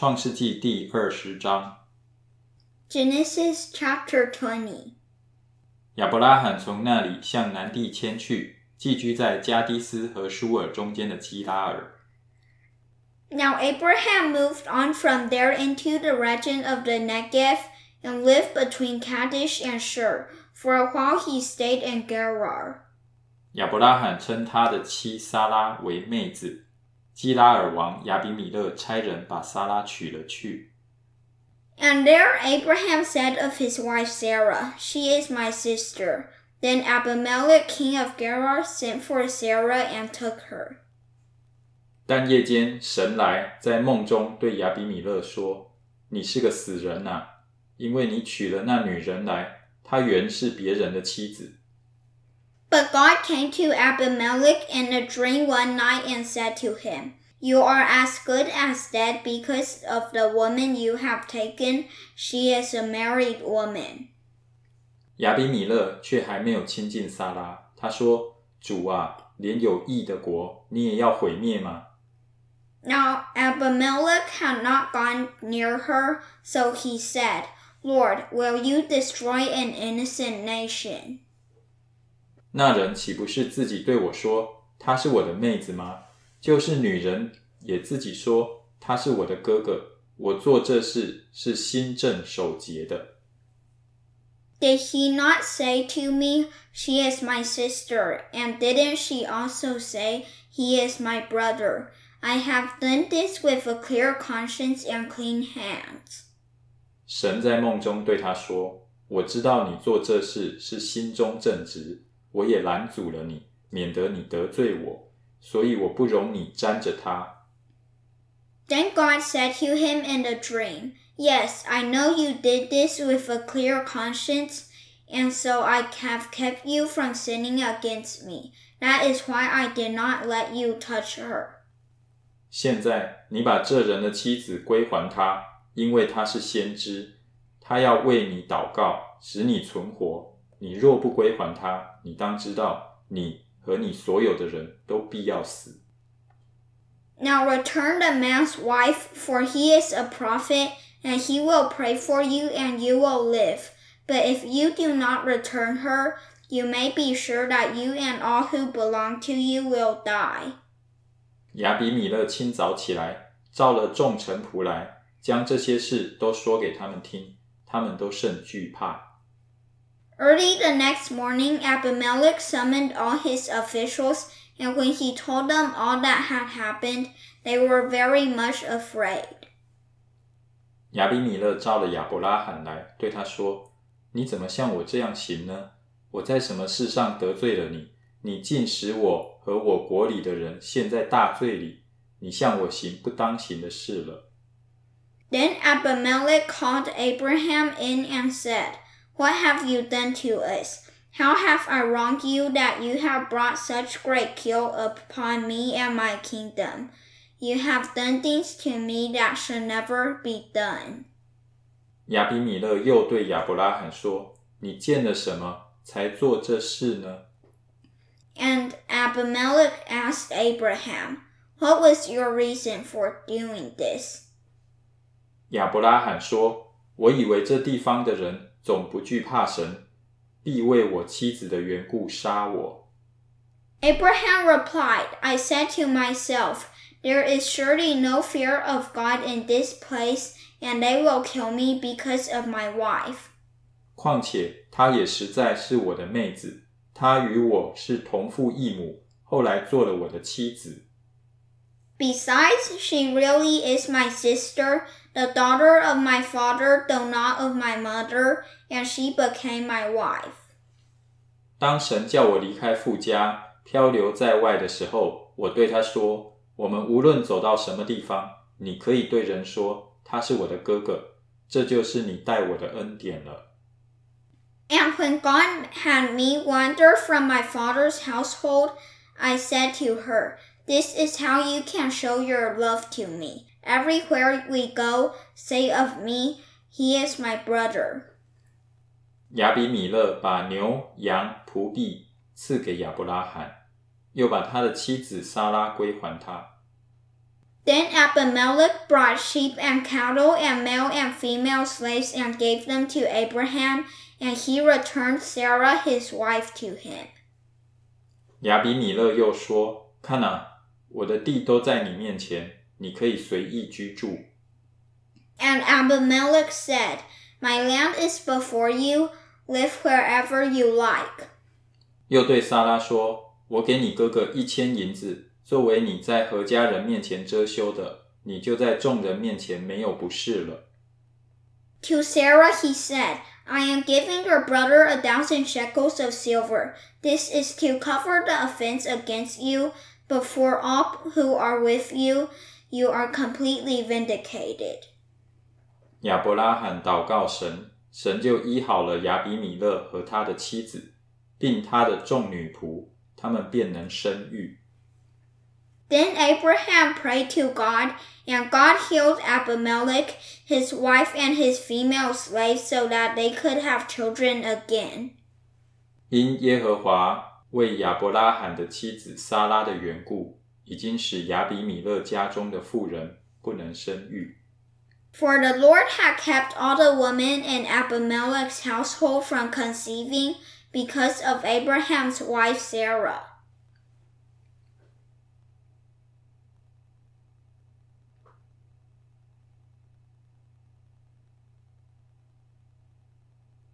创世纪第二十章，Genesis chapter Twenty 亚伯拉罕从那里向南地迁去，寄居在加迪斯和舒尔中间的基拉尔。Now Abraham moved on from there into the region of the Negev and lived between Kadesh and Shur. For a while he stayed in Gerar. 亚伯拉罕称他的妻撒拉为妹子。基拉尔王亚比米勒差人把撒拉娶了去。And there Abraham said of his wife Sarah, She is my sister. Then Abimelech king of Gerar sent for Sarah and took her. 但夜间神来在梦中对亚比米勒说：“你是个死人呐、因为你娶了那女人来，她原是别人的妻子。” But God came to Abimelech in a dream one night and said to him, You are as good as dead because of the woman you have taken. She is a married woman. 亚比米勒却还没有亲近撒拉，他说：“主啊，连有义的国你也要毁灭吗？” Now Abimelech had not gone near her, so he said, Lord, will you destroy an innocent nation? 那人岂不是自己对我说她是我的妹子吗？就是女人也自己说她是我的哥哥。我做这事是心正守节的。Did he not say to me, She is my sister? And didn't she also say, He is my brother? I have done this with a clear conscience and clean hands. 神在梦中对他说：“我知道你做这事是心中正直，我也拦阻了你，免得你得罪我，所以我不容你沾着他。” Then God said to him in a dream, Yes, I know you did this with a clear conscience, and so I have kept you from sinning against me. That is why I did not let you touch her. 现在你把这人的妻子归还他，因为他是先知，他要为你祷告，使你存活。 你若不归还他，你当知道，你和你所有的人都必要死。Now return the man's wife, for he is a prophet, and he will pray for you, and you will live. But if you do not return her, you may be sure that you and all who belong to you will die. 亚比米勒清早起来，召了众臣仆来，将这些事都说给他们听，他们都甚惧怕。Early the next morning, Abimelech summoned all his officials, and when he told them all that had happened, they were very much afraid. 亚比米勒召了亚伯拉罕来，对他说：“你怎么像我这样行呢？我在什么事上得罪了你？你竟使我和我国里的人陷在大罪里。你向我行不当行的事了。” Then Abimelech called Abraham in and said, What have you done to us? How have I wronged you that you have brought such great guilt upon me and my kingdom? You have done things to me that should never be done. 亚比米勒又对亚伯拉罕说：“你见了什么才做这事呢？” And Abimelech asked Abraham, What was your reason for doing this? 亚伯拉罕说：“我以为这地方的人 总不惧怕神，必为我妻子的缘故杀我。” Abraham replied, I said to myself, There is surely no fear of God in this place, and they will kill me because of my wife. 况且她也实在是我的妹子，她与我是同父异母，后来做了我的妻子。Besides, she really is my sister, the daughter of my father, though not of my mother, and she became my wife. 当神叫我离开父家，漂流在外的时候，我对他说：“我们无论走到什么地方，你可以对人说他是我的哥哥，这就是你待我的恩典了。” And when God had me wander from my father's household, I said to her, This is how you can show your love to me. Everywhere we go, say of me, He is my brother. 亚比米勒把牛、羊、仆婢赐给亚伯拉罕，又把他的妻子撒拉归还他。 Then Abimelech brought sheep and cattle and male and female slaves and gave them to Abraham, and he returned Sarah his wife to him. 亚比米勒又说：“看啊， 我的地都在你面前，你可以随意居住。” And Abimelech said, My land is before you, live wherever you like. 又对撒拉说：“我给你哥哥一千银子。”作为你在何家人面前遮羞的，你就在众人面前没有不是了。To Sarah he said, I am giving your brother a thousand shekels of silver. This is to cover the offense against you before all who are with you. You are completely vindicated. 亚伯拉罕祷告神，神就医好了亚比米勒和他的妻子，并他的众女仆，他们便能生育。then Abraham prayed to God, and God healed Abimelech, his wife, and his female slaves so that they could have children again. 因耶和华 为亚伯拉罕的妻子撒拉的缘故，已经使亚比米勒家中的妇人不能生育。For the Lord had kept all the women in Abimelech's household from conceiving because of Abraham's wife Sarah.